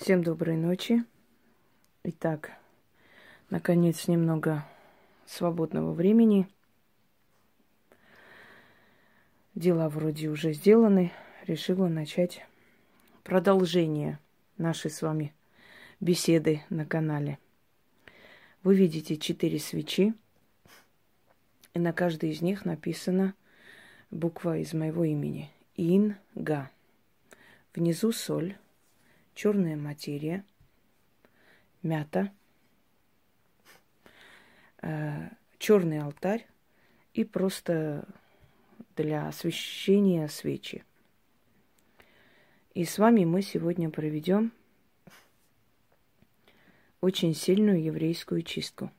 Всем доброй ночи. Итак, наконец немного свободного времени. Дела вроде уже сделаны. Решила начать продолжение нашей с вами беседы на канале. Вы видите четыре свечи, и на каждой из них написана буква из моего имени. Инга. Внизу соль, черная материя, мята, э, черный алтарь и просто для освещения свечи. И с вами мы сегодня проведем очень сильную еврейскую чистку.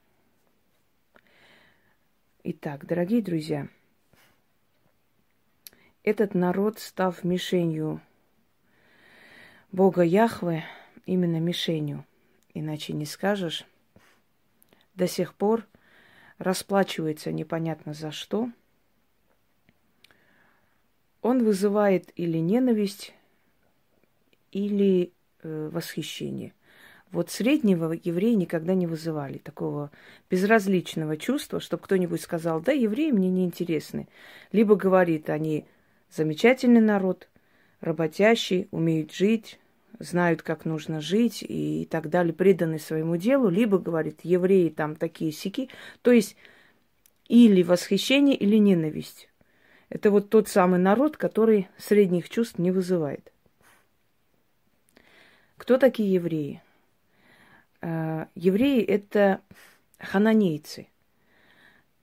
Итак, дорогие друзья, этот народ, став мишенью Бога Яхвы, именно мишенью, иначе не скажешь, до сих пор расплачивается непонятно за что. Он вызывает или ненависть, или э, восхищение. Вот среднего евреи никогда не вызывали такого безразличного чувства, чтобы кто-нибудь сказал, да, евреи мне не интересны. Либо говорит, они замечательный народ, работящий, умеют жить, знают, как нужно жить и так далее, преданы своему делу, либо говорит, евреи там такие сики, то есть или восхищение, или ненависть. Это вот тот самый народ, который средних чувств не вызывает. Кто такие евреи? Э, евреи – это хананейцы,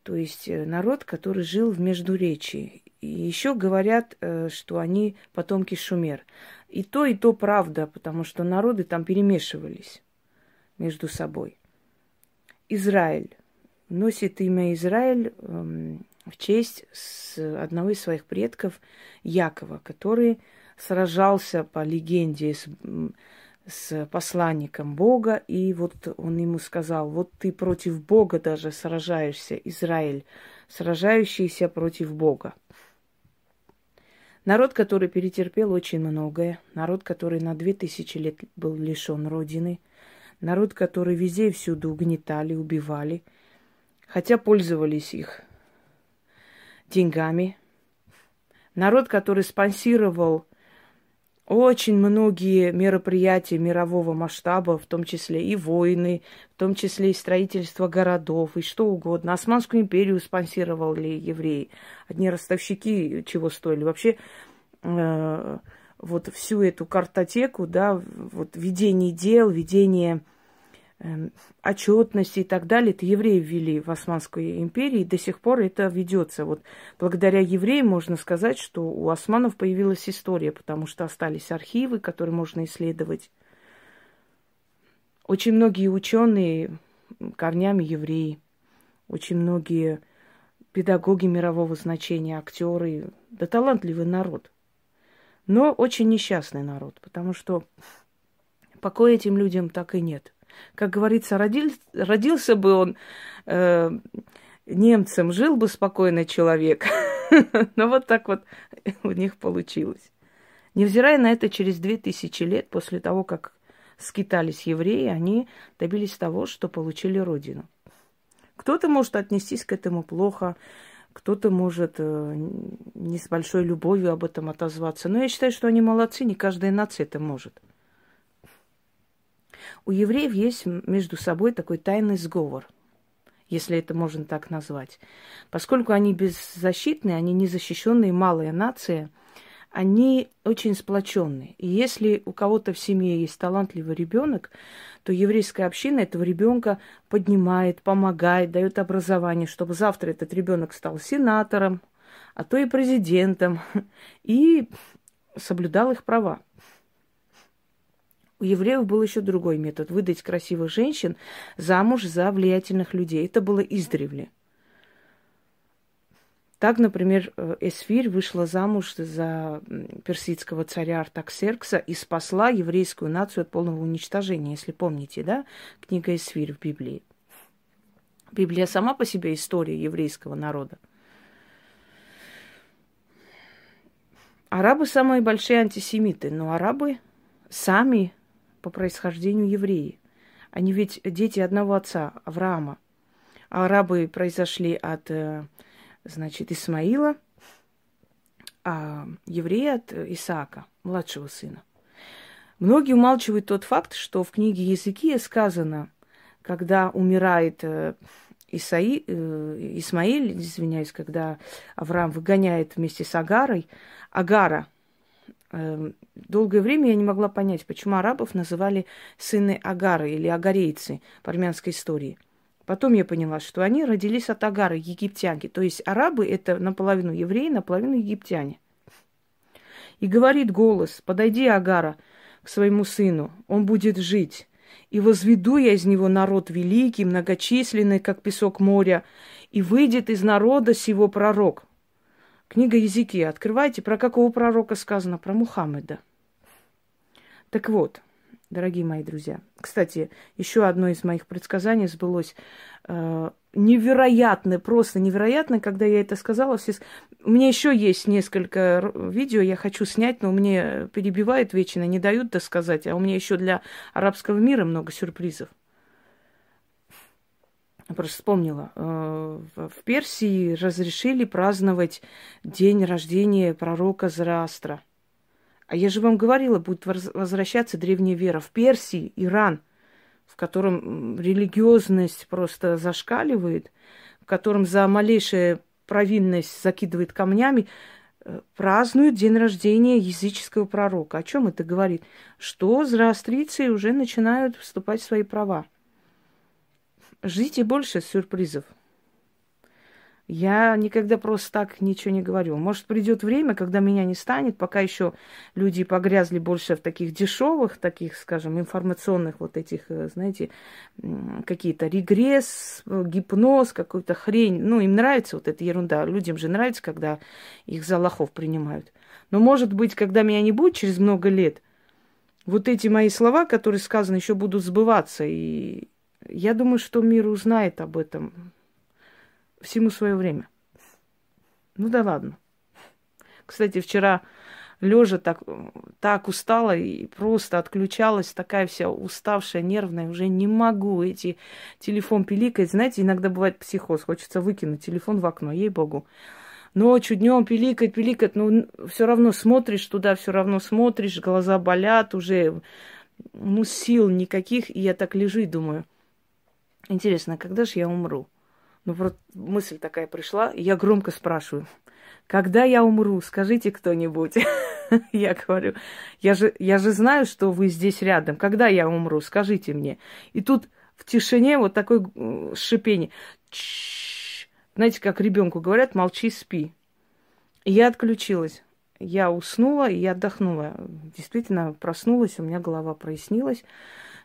то есть э, народ, который жил в Междуречии. И еще говорят, э, что они потомки Шумер. И то, и то правда, потому что народы там перемешивались между собой. Израиль носит имя Израиль эм, в честь одного из своих предков Якова, который сражался по легенде с с посланником Бога, и вот он ему сказал, вот ты против Бога даже сражаешься, Израиль, сражающийся против Бога. Народ, который перетерпел очень многое, народ, который на две тысячи лет был лишен родины, народ, который везде и всюду угнетали, убивали, хотя пользовались их деньгами, народ, который спонсировал очень многие мероприятия мирового масштаба, в том числе и войны, в том числе и строительство городов, и что угодно. Османскую империю спонсировали евреи. Одни ростовщики чего стоили. Вообще э, вот всю эту картотеку, да, вот ведение дел, ведение отчетности и так далее, это евреи ввели в Османской империи, и до сих пор это ведется. Вот благодаря евреям можно сказать, что у османов появилась история, потому что остались архивы, которые можно исследовать. Очень многие ученые корнями евреи, очень многие педагоги мирового значения, актеры, да талантливый народ. Но очень несчастный народ, потому что покоя этим людям так и нет – как говорится, родил, родился бы он э, немцем, жил бы спокойный человек. Но вот так вот у них получилось. Невзирая на это, через две тысячи лет после того, как скитались евреи, они добились того, что получили родину. Кто-то может отнестись к этому плохо, кто-то может э, не с большой любовью об этом отозваться. Но я считаю, что они молодцы, не каждая нация это может. У евреев есть между собой такой тайный сговор, если это можно так назвать. Поскольку они беззащитные, они незащищенные, малая нация, они очень сплоченные. И если у кого-то в семье есть талантливый ребенок, то еврейская община этого ребенка поднимает, помогает, дает образование, чтобы завтра этот ребенок стал сенатором, а то и президентом, и соблюдал их права. У евреев был еще другой метод – выдать красивых женщин замуж за влиятельных людей. Это было издревле. Так, например, э, Эсфирь вышла замуж за персидского царя Артаксеркса и спасла еврейскую нацию от полного уничтожения, если помните, да, книга Эсфирь в Библии. Библия сама по себе история еврейского народа. Арабы самые большие антисемиты, но арабы сами по происхождению евреи. Они ведь дети одного отца, Авраама. А арабы произошли от, э, значит, Исмаила, а евреи от Исаака, младшего сына. Многие умалчивают тот факт, что в книге Языки сказано, когда умирает э, Исаи, э, Исмаиль, извиняюсь, когда Авраам выгоняет вместе с Агарой, Агара, долгое время я не могла понять, почему арабов называли сыны Агары или агарейцы по армянской истории. Потом я поняла, что они родились от Агары, египтянки. То есть арабы это наполовину евреи, наполовину египтяне. И говорит голос, подойди, Агара, к своему сыну, он будет жить. И возведу я из него народ великий, многочисленный, как песок моря, и выйдет из народа сего пророк. Книга языки. Открывайте, про какого пророка сказано? Про Мухаммеда. Так вот, дорогие мои друзья. Кстати, еще одно из моих предсказаний сбылось. Э, невероятно, просто невероятно, когда я это сказала. Все... У меня еще есть несколько видео, я хочу снять, но мне перебивают вечно, не дают досказать, а у меня еще для арабского мира много сюрпризов. Просто вспомнила. Э, в Персии разрешили праздновать день рождения пророка Зраастра – а я же вам говорила, будет возвращаться древняя вера в Персии, Иран, в котором религиозность просто зашкаливает, в котором за малейшую провинность закидывает камнями, э, празднуют день рождения языческого пророка. О чем это говорит? Что зороастрийцы уже начинают вступать в свои права. Ждите больше сюрпризов. Я никогда просто так ничего не говорю. Может, придет время, когда меня не станет, пока еще люди погрязли больше в таких дешевых, таких, скажем, информационных вот этих, э, знаете, какие-то регресс, гипноз, какую-то хрень. Ну, им нравится вот эта ерунда. Людям же нравится, когда их за лохов принимают. Но, может быть, когда меня не будет через много лет, вот эти мои слова, которые сказаны, еще будут сбываться. И я думаю, что мир узнает об этом всему свое время. Ну да ладно. Кстати, вчера лежа так, так устала и просто отключалась, такая вся уставшая, нервная, уже не могу эти телефон пиликать. Знаете, иногда бывает психоз, хочется выкинуть телефон в окно, ей-богу. Ночью, днем пиликать, пиликать, но все равно смотришь туда, все равно смотришь, глаза болят уже, ну, сил никаких, и я так лежу и думаю, интересно, когда же я умру? Ну, вот мысль такая пришла, и я громко спрашиваю, когда я умру, скажите кто-нибудь. я говорю, я же, я же знаю, что вы здесь рядом. Когда я умру, скажите мне. И тут в тишине вот такое шипение. Знаете, как ребенку говорят, молчи, спи. И я отключилась. Я уснула и я отдохнула. Действительно, проснулась, у меня голова прояснилась.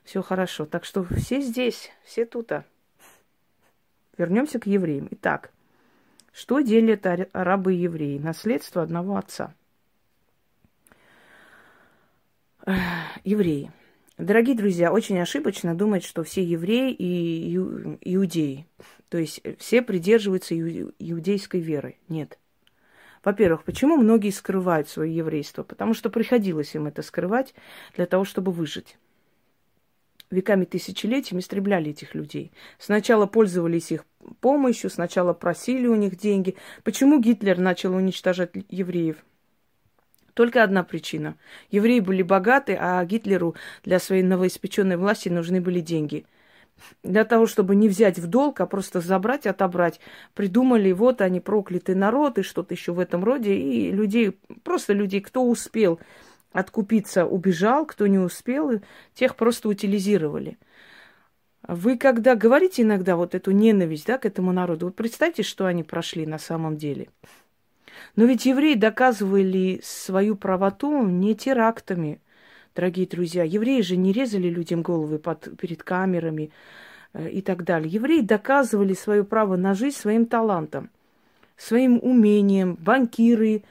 Все хорошо. Так что все здесь, все тут. -то. Вернемся к евреям. Итак, что делят арабы и евреи? Наследство одного отца. Евреи. Дорогие друзья, очень ошибочно думать, что все евреи и иудеи. То есть все придерживаются иудейской веры. Нет. Во-первых, почему многие скрывают свое еврейство? Потому что приходилось им это скрывать для того, чтобы выжить веками, тысячелетиями истребляли этих людей. Сначала пользовались их помощью, сначала просили у них деньги. Почему Гитлер начал уничтожать евреев? Только одна причина. Евреи были богаты, а Гитлеру для своей новоиспеченной власти нужны были деньги. Для того, чтобы не взять в долг, а просто забрать, отобрать, придумали, вот они проклятый народ и что-то еще в этом роде. И людей, просто людей, кто успел откупиться убежал, кто не успел, тех просто утилизировали. Вы когда говорите иногда вот эту ненависть да, к этому народу, вот представьте, что они прошли на самом деле. Но ведь евреи доказывали свою правоту не терактами, дорогие друзья. Евреи же не резали людям головы под, перед камерами э, и так далее. Евреи доказывали свое право на жизнь своим талантом, своим умением. Банкиры,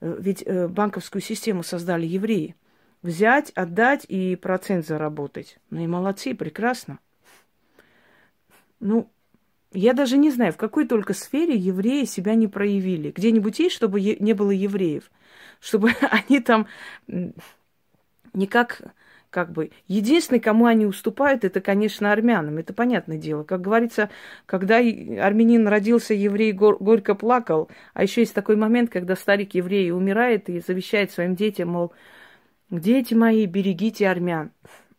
ведь э, банковскую систему создали евреи. Взять, отдать и процент заработать. Ну и молодцы, прекрасно. Ну, я даже не знаю, в какой только сфере евреи себя не проявили. Где-нибудь есть, чтобы не было евреев? Чтобы они там никак как бы. Единственный, кому они уступают, это, конечно, армянам. Это понятное дело. Как говорится, когда армянин родился, еврей гор- горько плакал. А еще есть такой момент, когда старик еврей умирает и завещает своим детям, мол, дети мои, берегите армян.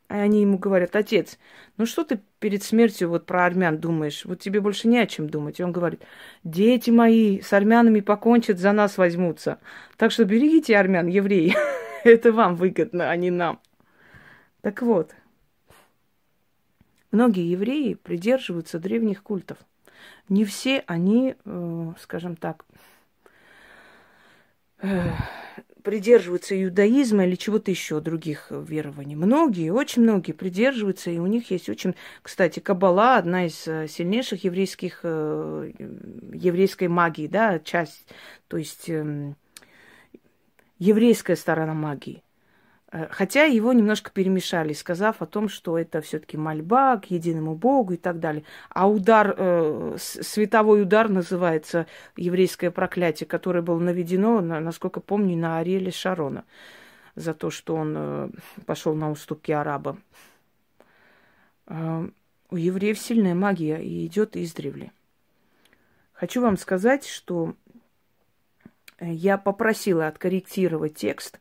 А они ему говорят, отец, ну что ты перед смертью вот про армян думаешь? Вот тебе больше не о чем думать. И он говорит, дети мои с армянами покончат, за нас возьмутся. Так что берегите армян, евреи. Это вам выгодно, а не нам. Так вот, многие евреи придерживаются древних культов. Не все они, э, скажем так, э, придерживаются иудаизма или чего-то еще, других верований. Многие, очень многие придерживаются, и у них есть очень... Кстати, Кабала одна из э, сильнейших еврейских, еврейской магии, да, часть, то есть эм, еврейская сторона магии. Э, хотя его немножко перемешали, сказав о том, что это все-таки мольба к единому Богу и так далее. А удар, э, световой удар называется еврейское проклятие, которое было наведено, насколько помню, на Ариэле Шарона за то, что он э, пошел на уступки арабам. Э, у евреев сильная магия и идет издревле. Хочу вам сказать, что э, я попросила откорректировать текст –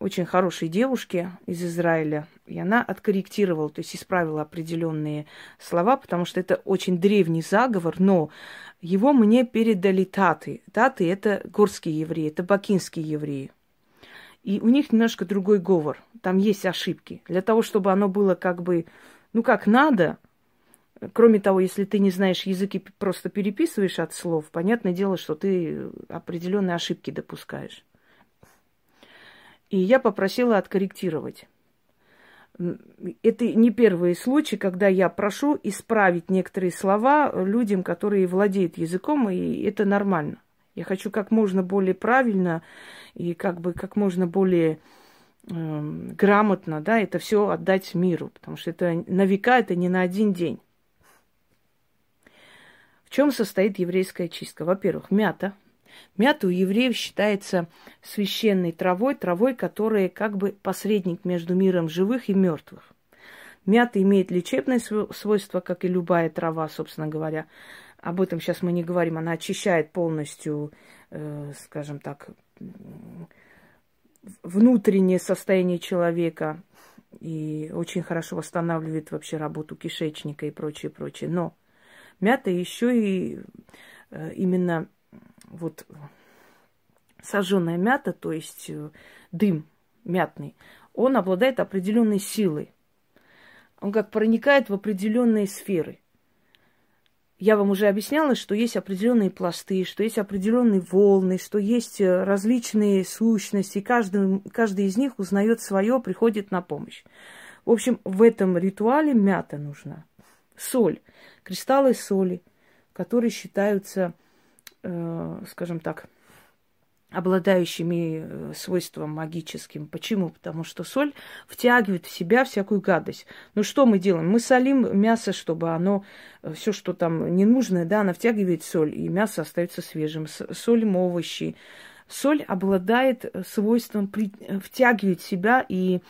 очень хорошей девушке из Израиля, и она откорректировала, то есть исправила определенные слова, потому что это очень древний заговор, но его мне передали таты. Таты – это горские евреи, это бакинские евреи. И у них немножко другой говор, там есть ошибки. Для того, чтобы оно было как бы, ну как надо, кроме того, если ты не знаешь язык и просто переписываешь от слов, понятное дело, что ты определенные ошибки допускаешь. И я попросила откорректировать. Это не первый случай, когда я прошу исправить некоторые слова людям, которые владеют языком, и это нормально. Я хочу как можно более правильно и как бы как можно более э, грамотно, да, это все отдать миру, потому что это на века, это не на один день. В чем состоит еврейская чистка? Во-первых, мята – Мята у евреев считается священной травой, травой, которая как бы посредник между миром живых и мертвых. Мята имеет лечебное свойство, как и любая трава, собственно говоря. Об этом сейчас мы не говорим. Она очищает полностью, э, скажем так, внутреннее состояние человека и очень хорошо восстанавливает вообще работу кишечника и прочее, прочее. Но мята еще и э, именно вот сожженная мята, то есть э, дым мятный, он обладает определенной силой. Он как проникает в определенные сферы. Я вам уже объясняла, что есть определенные пласты, что есть определенные волны, что есть э, различные сущности. Каждый, каждый из них узнает свое, приходит на помощь. В общем, в этом ритуале мята нужна. Соль, кристаллы соли, которые считаются скажем так, обладающими э, свойством магическим. Почему? Потому что соль втягивает в себя всякую гадость. Ну что мы делаем? Мы солим мясо, чтобы оно, э, все, что там ненужное, да, она втягивает соль, и мясо остается свежим. Солим овощи. Соль обладает свойством при... втягивать себя и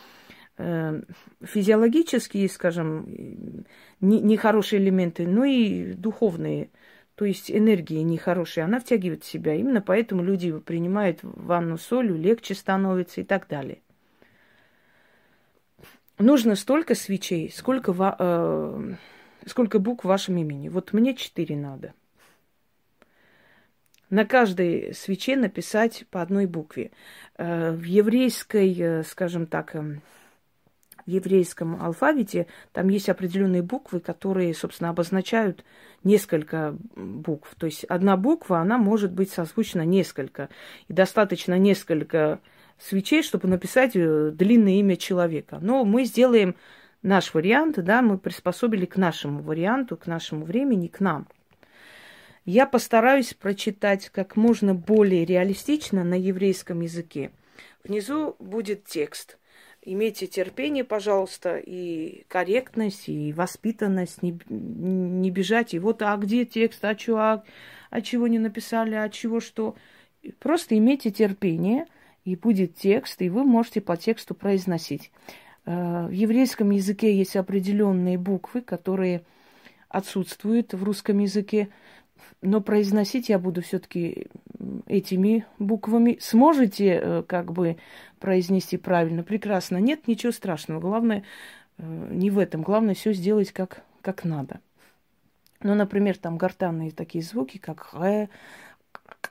э, физиологические, скажем, нехорошие элементы, но и духовные то есть энергия нехорошая, она втягивает в себя. Именно поэтому люди принимают ванну солью, легче становится и так далее. Нужно столько свечей, сколько, э, сколько букв в вашем имени. Вот мне четыре надо. На каждой свече написать по одной букве. Э, в еврейской, э, скажем так, эм, в еврейском алфавите там есть определенные буквы, которые, собственно, обозначают несколько букв. То есть одна буква, она может быть созвучна несколько. И достаточно несколько свечей, чтобы написать э, длинное имя человека. Но мы сделаем наш вариант, да, мы приспособили к нашему варианту, к нашему времени, к нам. Я постараюсь прочитать как можно более реалистично на еврейском языке. Внизу будет текст – Имейте терпение, пожалуйста, и корректность, и воспитанность, не, не бежать. И вот, а где текст, а чего, а, а чего не написали, а чего что. Просто имейте терпение и будет текст, и вы можете по тексту произносить. Э, в еврейском языке есть определенные буквы, которые отсутствуют в русском языке, но произносить я буду все-таки этими буквами. Сможете э, как бы произнести правильно? Прекрасно. Нет, ничего страшного. Главное э, не в этом. Главное все сделать как, как надо. Ну, например, там гортанные такие звуки, как «э»,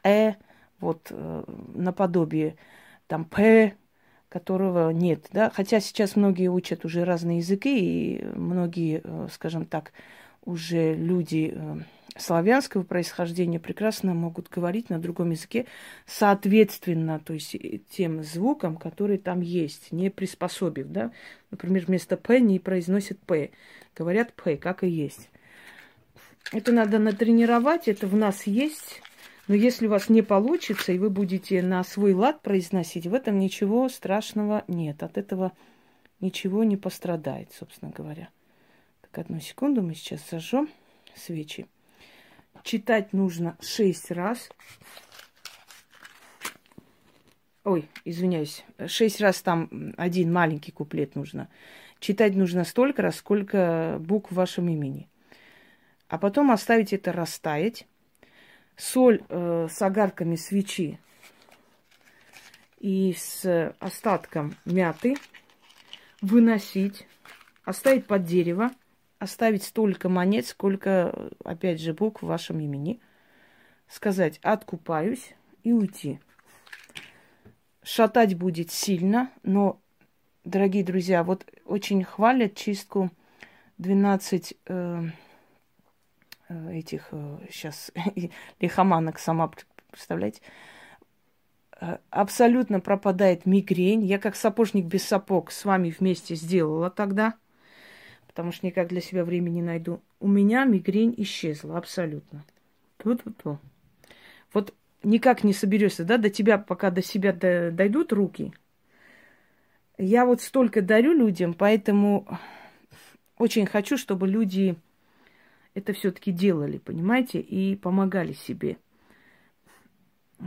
«э», вот наподобие там «п», которого нет, да, хотя сейчас многие учат уже разные языки, и многие, э, скажем так, уже люди э, славянского происхождения прекрасно могут говорить на другом языке соответственно, то есть э, тем звукам, которые там есть, не приспособив, да. Например, вместо «п» не произносят «п», говорят «п», как и есть. Это надо натренировать, это в нас есть, но если у вас не получится, и вы будете на свой лад произносить, в этом ничего страшного нет. От этого ничего не пострадает, собственно говоря. Так, одну секунду, мы сейчас зажжем свечи. Читать нужно шесть раз. Ой, извиняюсь, шесть раз там один маленький куплет нужно. Читать нужно столько раз, сколько букв в вашем имени. А потом оставить это растаять соль э, с огарками свечи и с остатком мяты выносить, оставить под дерево, оставить столько монет, сколько, опять же, букв в вашем имени, сказать «откупаюсь» и уйти. Шатать будет сильно, но, дорогие друзья, вот очень хвалят чистку 12 э, Э, этих сейчас э, лихоманок сама, представляете? Э, абсолютно пропадает мигрень. Я как сапожник без сапог с вами вместе сделала тогда, потому что никак для себя времени не найду. У меня мигрень исчезла абсолютно. Ту-ту-ту. Вот никак не соберешься, да, до тебя, пока до себя дойдут руки. Я вот столько дарю людям, поэтому очень хочу, чтобы люди это все-таки делали, понимаете, и помогали себе.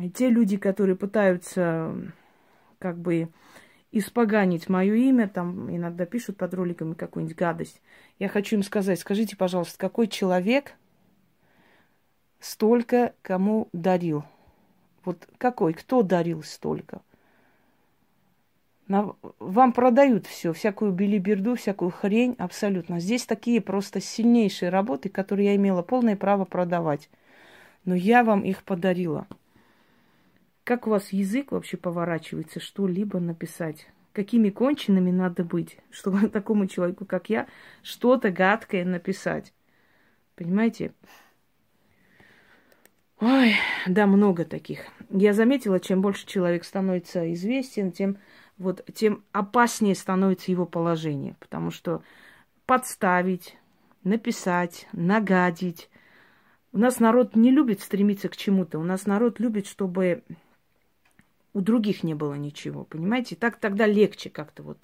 И те люди, которые пытаются как бы испоганить мое имя, там иногда пишут под роликами какую-нибудь гадость. Я хочу им сказать, скажите, пожалуйста, какой человек столько кому дарил? Вот какой, кто дарил столько? На, вам продают все, всякую билиберду, всякую хрень, абсолютно. Здесь такие просто сильнейшие работы, которые я имела полное право продавать. Но я вам их подарила. Как у вас язык вообще поворачивается что-либо написать? Какими конченными надо быть, чтобы такому человеку, как я, что-то гадкое написать? Понимаете? Ой, да, много таких. Я заметила, чем больше человек становится известен, тем вот тем опаснее становится его положение, потому что подставить, написать, нагадить. У нас народ не любит стремиться к чему-то. У нас народ любит, чтобы у других не было ничего, понимаете? Так тогда легче как-то вот.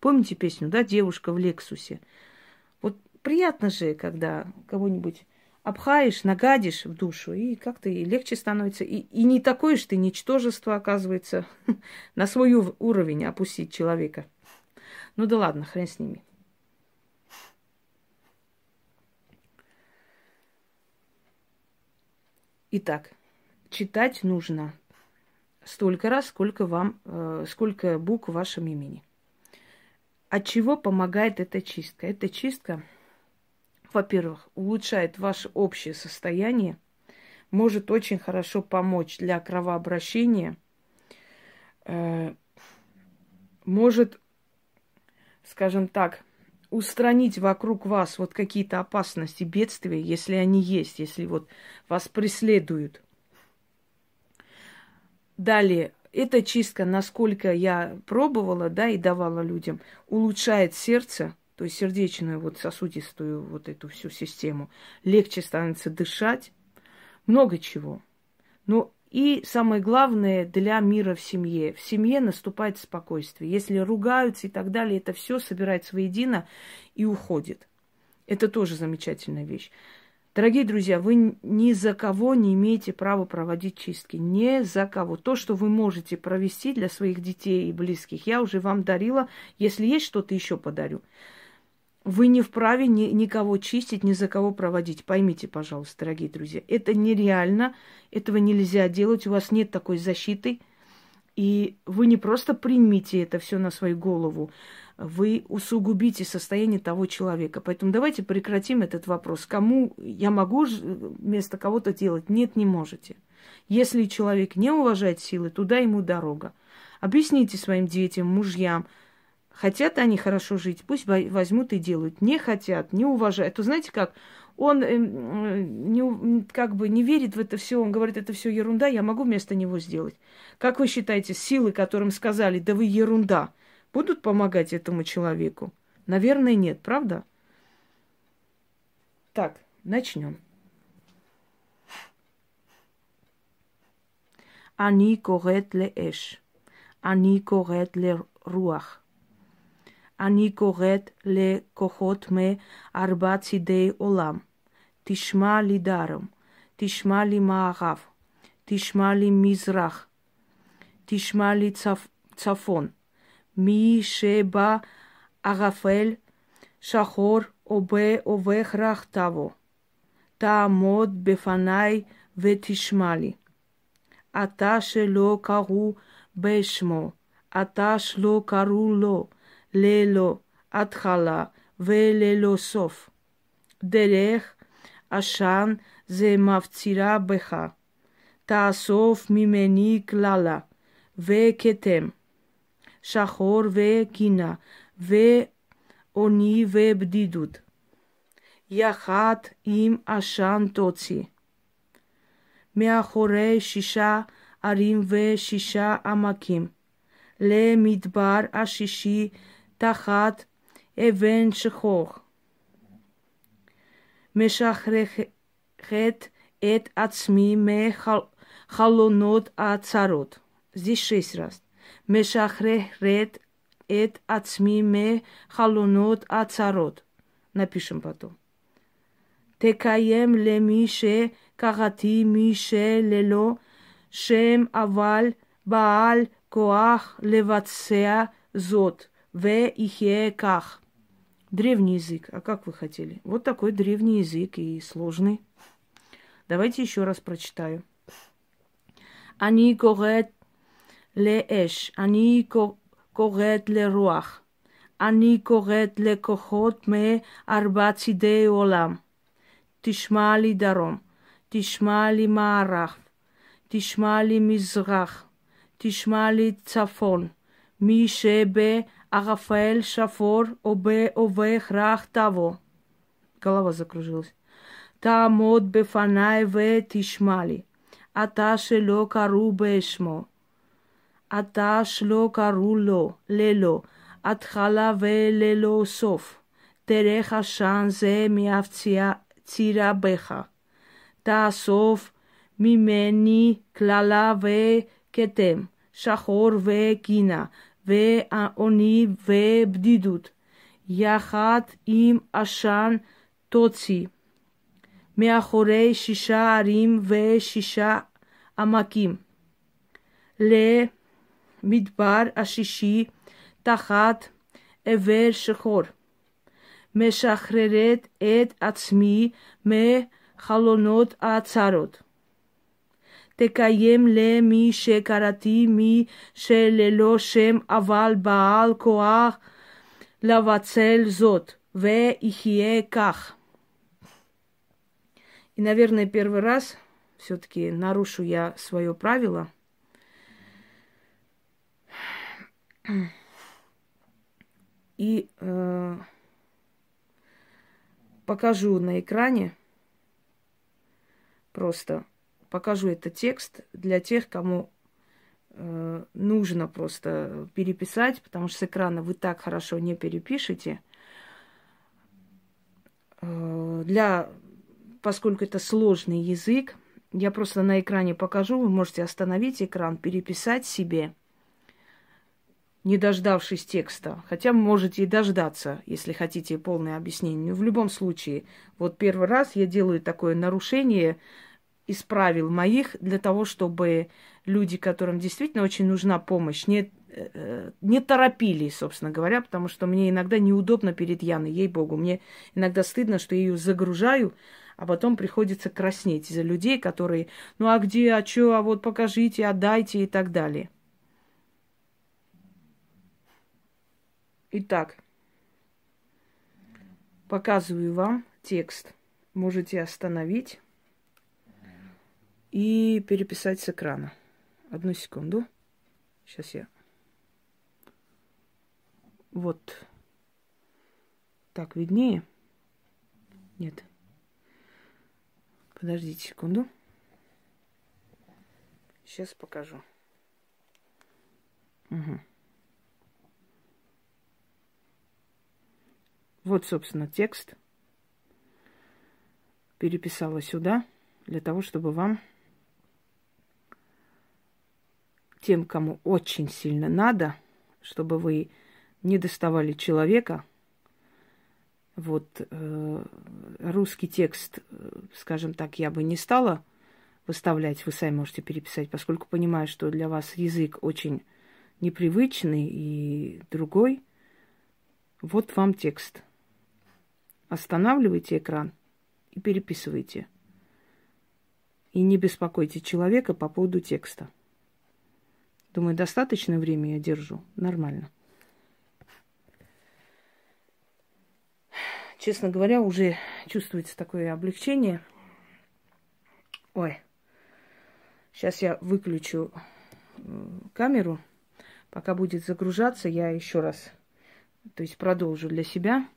Помните песню, да, девушка в Лексусе? Вот приятно же, когда кого-нибудь обхаешь, нагадишь в душу, и как-то и легче становится. И, и не такое же ты ничтожество, оказывается, на свой уровень опустить человека. Ну да ладно, хрен с ними. Итак, читать нужно столько раз, сколько вам, э, сколько букв в вашем имени. От чего помогает эта чистка? Эта чистка во-первых, улучшает ваше общее состояние, может очень хорошо помочь для кровообращения, э, может, скажем так, устранить вокруг вас вот какие-то опасности, бедствия, если они есть, если вот вас преследуют. Далее, эта чистка, насколько я пробовала, да, и давала людям, улучшает сердце, то есть сердечную вот сосудистую вот эту всю систему, легче становится дышать, много чего. Но и самое главное для мира в семье. В семье наступает спокойствие. Если ругаются и так далее, это все собирается воедино и уходит. Это тоже замечательная вещь. Дорогие друзья, вы ни за кого не имеете права проводить чистки. Ни за кого. То, что вы можете провести для своих детей и близких, я уже вам дарила. Если есть что-то еще, подарю. Вы не вправе ни, никого чистить, ни за кого проводить. Поймите, пожалуйста, дорогие друзья. Это нереально. Этого нельзя делать. У вас нет такой защиты. И вы не просто примите это все на свою голову вы усугубите состояние того человека. Поэтому давайте прекратим этот вопрос. Кому я могу вместо кого-то делать? Нет, не можете. Если человек не уважает силы, туда ему дорога. Объясните своим детям, мужьям, хотят они хорошо жить, пусть возьмут и делают. Не хотят, не уважают. То знаете как? Он э, не, как бы не верит в это все, он говорит, это все ерунда, я могу вместо него сделать. Как вы считаете, силы, которым сказали, да вы ерунда, будут помогать этому человеку? Наверное, нет, правда? Так, начнем. Они корет ле эш. Они корет ле руах. Они корет ле кохот ме арбацидей олам. Тишма ли даром. Тишма ли маарав. Тишма ли мизрах. Тишма ли цафон. מי שבא ערפל שחור ובהכרח תבוא. תעמוד בפניי ותשמע לי. אתה שלא קראו בשמו, אתה שלא קראו לו, ללא התחלה וללא סוף. דרך עשן זה מפצירה בך. תאסוף ממני קללה וכתם. שחור וקינה, ועוני ובדידות. יחד עם עשן תוציא. מאחורי שישה ערים ושישה עמקים, למדבר השישי תחת אבן שכוח. משחררת את עצמי מחלונות הצרות. Здесь шесть раз. Мешахрехрет эт ацми ме халунот ацарот. Напишем потом. Текаем ле мише кагати мише лело шем аваль бааль коах левацеа зот в ихе ках. Древний язык. А как вы хотели? Вот такой древний язык и сложный. Давайте еще раз прочитаю. Они говорят לאש, אני קוראת לרוח, אני קוראת לכוחות מארבע צידי עולם. תשמע לי דרום, תשמע לי מערב, תשמע לי מזרח, תשמע לי צפון, מי שבערפל שפור או בהכרח תבוא. голова закружилась. תעמוד בפניי ותשמע לי, אתה שלא קראו בשמו. אתה שלא קראו לו, ללא, התחלה וללא סוף. דרך עשן זה מהפצירה בך. תאסוף ממני קללה וכתם, שחור וגינה, ועוני ובדידות. יחד עם עשן תוציא. מאחורי שישה ערים ושישה עמקים. מדבר השישי תחת עבר שחור. משחררת את עצמי מחלונות הצרות. תקיים למי שקראתי מי שללא שם אבל בעל כוח לבצל זאת, ויחיה כך. И, наверное, первый раз все-таки нарушу я свое правило – И э, покажу на экране, просто покажу этот текст для тех, кому э, нужно просто переписать, потому что с экрана вы так хорошо не перепишете. Э, для, поскольку это сложный язык, я просто на экране покажу, вы можете остановить экран, переписать себе – не дождавшись текста. Хотя можете и дождаться, если хотите полное объяснение. Но в любом случае, вот первый раз я делаю такое нарушение из правил моих для того, чтобы люди, которым действительно очень нужна помощь, не, э, не торопились, собственно говоря, потому что мне иногда неудобно перед Яной, ей-богу. Мне иногда стыдно, что я ее загружаю, а потом приходится краснеть из-за людей, которые, ну а где, а что, а вот покажите, отдайте и так далее. Итак, показываю вам текст. Можете остановить и переписать с экрана. Одну секунду. Сейчас я... Вот. Так, виднее? Нет. Подождите секунду. Сейчас покажу. Угу. Вот, собственно, текст. Переписала сюда для того, чтобы вам, тем, кому очень сильно надо, чтобы вы не доставали человека, вот э, русский текст, э, скажем так, я бы не стала выставлять, вы сами можете переписать, поскольку понимаю, что для вас язык очень непривычный и другой. Вот вам текст. Останавливайте экран и переписывайте. И не беспокойте человека по поводу текста. Думаю, достаточное время я держу. Нормально. Честно говоря, уже чувствуется такое облегчение. Ой. Сейчас я выключу камеру. Пока будет загружаться, я еще раз, то есть продолжу для себя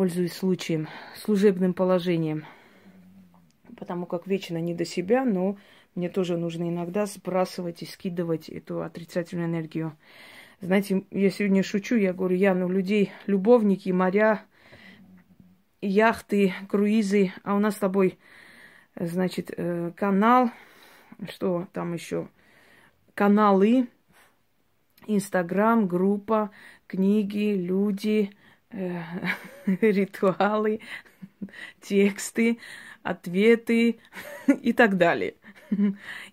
пользуясь случаем, служебным положением, потому как вечно не до себя, но мне тоже нужно иногда сбрасывать и скидывать эту отрицательную энергию. Знаете, я сегодня шучу, я говорю, я, ну, людей, любовники, моря, яхты, круизы, а у нас с тобой, значит, э, канал, что там еще, каналы, Инстаграм, группа, книги, люди, ритуалы, тексты, ответы и так далее.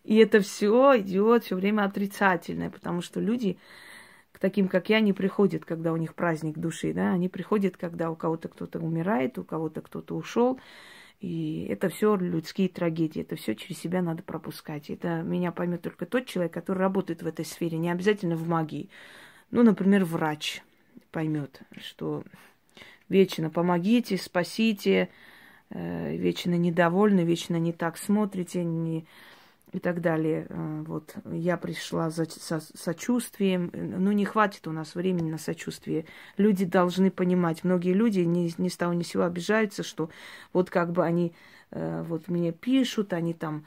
И это все идет все время отрицательное, потому что люди к таким, как я, не приходят, когда у них праздник души, да, они приходят, когда у кого-то кто-то умирает, у кого-то кто-то ушел, и это все людские трагедии, это все через себя надо пропускать. Это меня поймет только тот человек, который работает в этой сфере, не обязательно в магии. Ну, например, врач поймет, что вечно помогите, спасите, э, вечно недовольны, вечно не так смотрите, не и так далее. Э, вот я пришла за со, сочувствием. Ну, не хватит у нас времени на сочувствие. Люди должны понимать. Многие люди ни, ни с того ни сего обижаются, что вот как бы они э, вот мне пишут, они там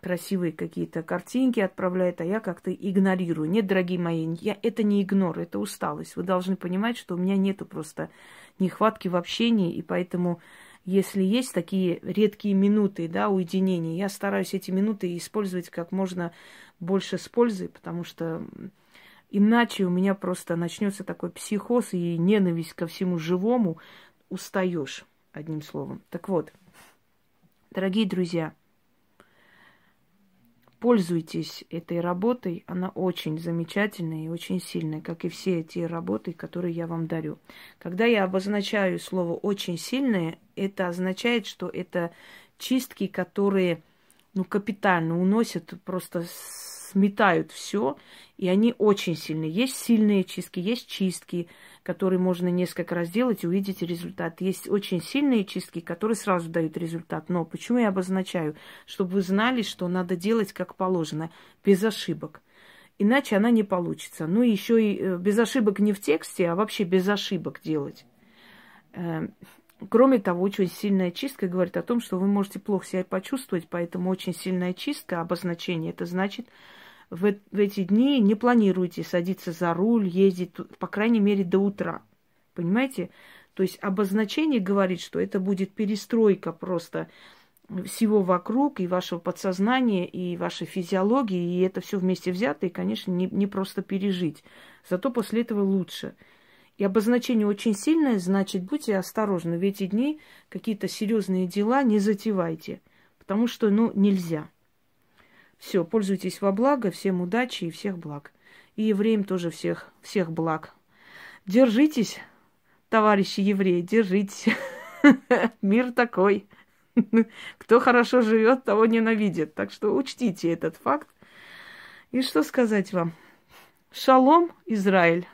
красивые какие-то картинки отправляет, а я как-то игнорирую. Нет, дорогие мои, я, это не игнор, это усталость. Вы должны понимать, что у меня нету просто нехватки в общении, и поэтому, если есть такие редкие минуты, да, уединения, я стараюсь эти минуты использовать как можно больше с пользой, потому что иначе у меня просто начнется такой психоз и ненависть ко всему живому, устаешь, одним словом. Так вот, дорогие друзья, Пользуйтесь этой работой, она очень замечательная и очень сильная, как и все эти работы, которые я вам дарю. Когда я обозначаю слово очень сильное, это означает, что это чистки, которые ну, капитально уносят, просто сметают все, и они очень сильные. Есть сильные чистки, есть чистки, которые можно несколько раз делать и увидеть результат. Есть очень сильные чистки, которые сразу дают результат. Но почему я обозначаю? Чтобы вы знали, что надо делать как положено, без ошибок. Иначе она не получится. Ну, еще и э, без ошибок не в тексте, а вообще без ошибок делать. Эм, кроме того, очень сильная чистка говорит о том, что вы можете плохо себя почувствовать, поэтому очень сильная чистка, обозначение, это значит, в, в эти дни не планируете садиться за руль, ездить, по крайней мере, до утра. Понимаете? То есть обозначение говорит, что это будет перестройка просто всего вокруг, и вашего подсознания, и вашей физиологии, и это все вместе взято, и, конечно, не, не просто пережить. Зато после этого лучше. И обозначение очень сильное, значит, будьте осторожны. В эти дни какие-то серьезные дела не затевайте, потому что, ну, нельзя. Все, пользуйтесь во благо, всем удачи и всех благ. И евреям тоже всех, всех благ. Держитесь, товарищи евреи, держитесь. Мир такой. Кто хорошо живет, того ненавидит. Так что учтите этот факт. И что сказать вам? Шалом, Израиль.